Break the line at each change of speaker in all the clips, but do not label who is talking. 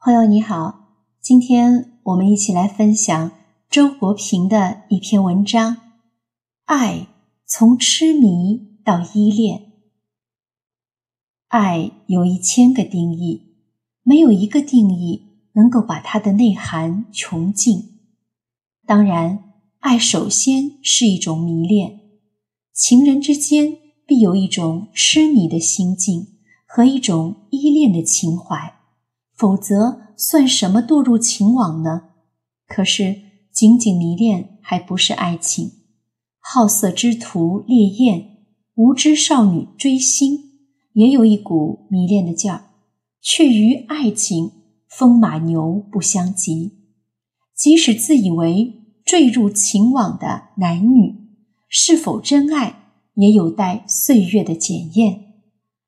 朋友你好，今天我们一起来分享周国平的一篇文章《爱从痴迷到依恋》。爱有一千个定义，没有一个定义能够把它的内涵穷尽。当然，爱首先是一种迷恋，情人之间必有一种痴迷的心境和一种依恋的情怀。否则，算什么堕入情网呢？可是，仅仅迷恋还不是爱情。好色之徒烈焰，无知少女追星，也有一股迷恋的劲儿，却与爱情风马牛不相及。即使自以为坠入情网的男女，是否真爱，也有待岁月的检验。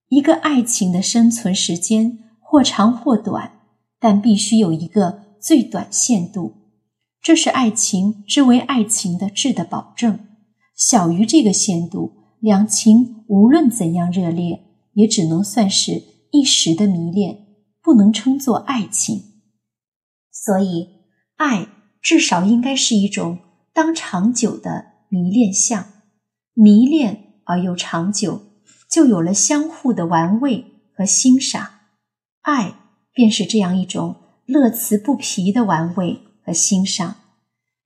一个爱情的生存时间。或长或短，但必须有一个最短限度，这是爱情之为爱情的质的保证。小于这个限度，两情无论怎样热烈，也只能算是一时的迷恋，不能称作爱情。所以，爱至少应该是一种当长久的迷恋相，迷恋而又长久，就有了相互的玩味和欣赏。爱便是这样一种乐此不疲的玩味和欣赏。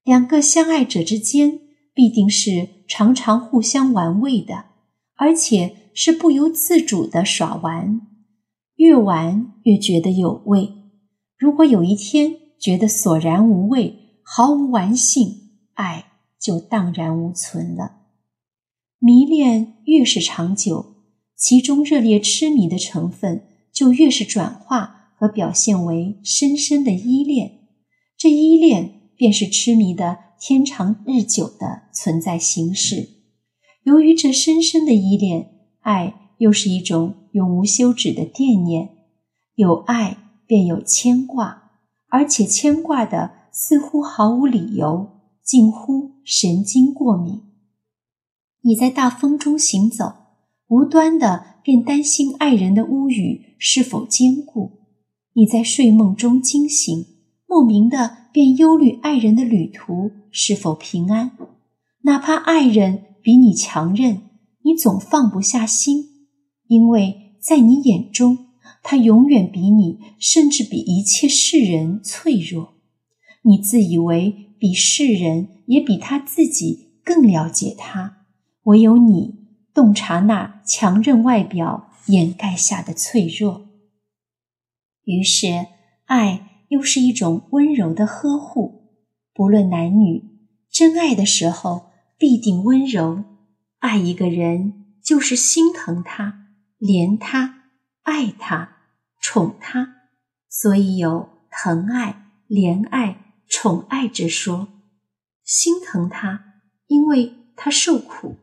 两个相爱者之间必定是常常互相玩味的，而且是不由自主的耍玩，越玩越觉得有味。如果有一天觉得索然无味，毫无玩性，爱就荡然无存了。迷恋越是长久，其中热烈痴迷的成分。就越是转化和表现为深深的依恋，这依恋便是痴迷的天长日久的存在形式。由于这深深的依恋，爱又是一种永无休止的惦念。有爱便有牵挂，而且牵挂的似乎毫无理由，近乎神经过敏。你在大风中行走。无端的便担心爱人的屋宇是否坚固，你在睡梦中惊醒，莫名的便忧虑爱人的旅途是否平安。哪怕爱人比你强韧，你总放不下心，因为在你眼中，他永远比你，甚至比一切世人脆弱。你自以为比世人也比他自己更了解他，唯有你。洞察那强韧外表掩盖下的脆弱，于是爱又是一种温柔的呵护。不论男女，真爱的时候必定温柔。爱一个人就是心疼他、怜他、爱他、宠他，所以有疼爱、怜爱、宠爱之说。心疼他，因为他受苦。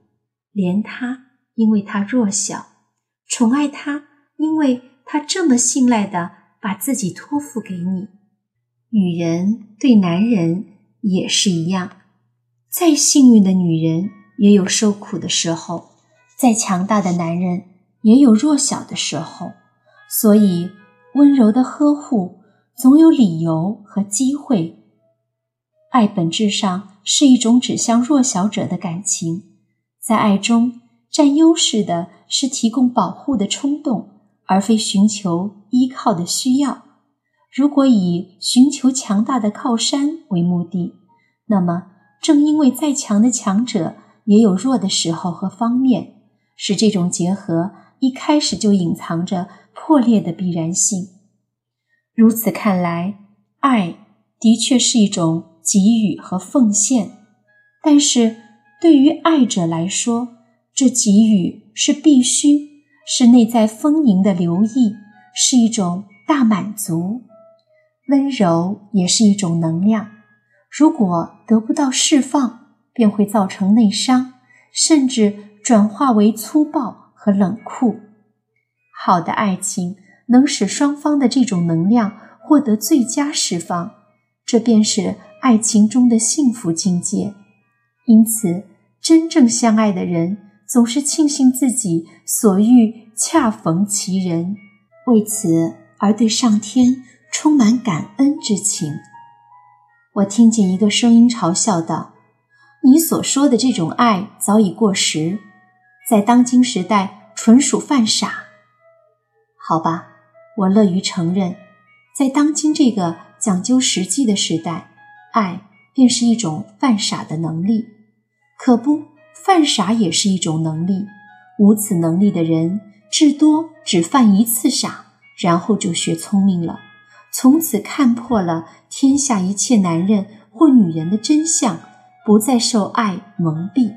怜他，因为他弱小；宠爱他，因为他这么信赖的把自己托付给你。女人对男人也是一样，再幸运的女人也有受苦的时候，再强大的男人也有弱小的时候。所以，温柔的呵护总有理由和机会。爱本质上是一种指向弱小者的感情。在爱中占优势的是提供保护的冲动，而非寻求依靠的需要。如果以寻求强大的靠山为目的，那么正因为再强的强者也有弱的时候和方面，使这种结合一开始就隐藏着破裂的必然性。如此看来，爱的确是一种给予和奉献，但是。对于爱者来说，这给予是必须，是内在丰盈的留意，是一种大满足。温柔也是一种能量，如果得不到释放，便会造成内伤，甚至转化为粗暴和冷酷。好的爱情能使双方的这种能量获得最佳释放，这便是爱情中的幸福境界。因此。真正相爱的人总是庆幸自己所遇恰逢其人，为此而对上天充满感恩之情。我听见一个声音嘲笑道：“你所说的这种爱早已过时，在当今时代纯属犯傻。”好吧，我乐于承认，在当今这个讲究实际的时代，爱便是一种犯傻的能力。可不，犯傻也是一种能力。无此能力的人，至多只犯一次傻，然后就学聪明了，从此看破了天下一切男人或女人的真相，不再受爱蒙蔽。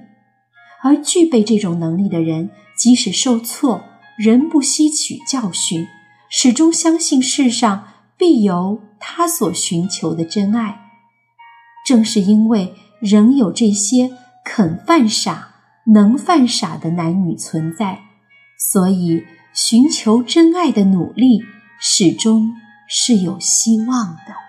而具备这种能力的人，即使受挫，仍不吸取教训，始终相信世上必有他所寻求的真爱。正是因为仍有这些肯犯傻。能犯傻的男女存在，所以寻求真爱的努力始终是有希望的。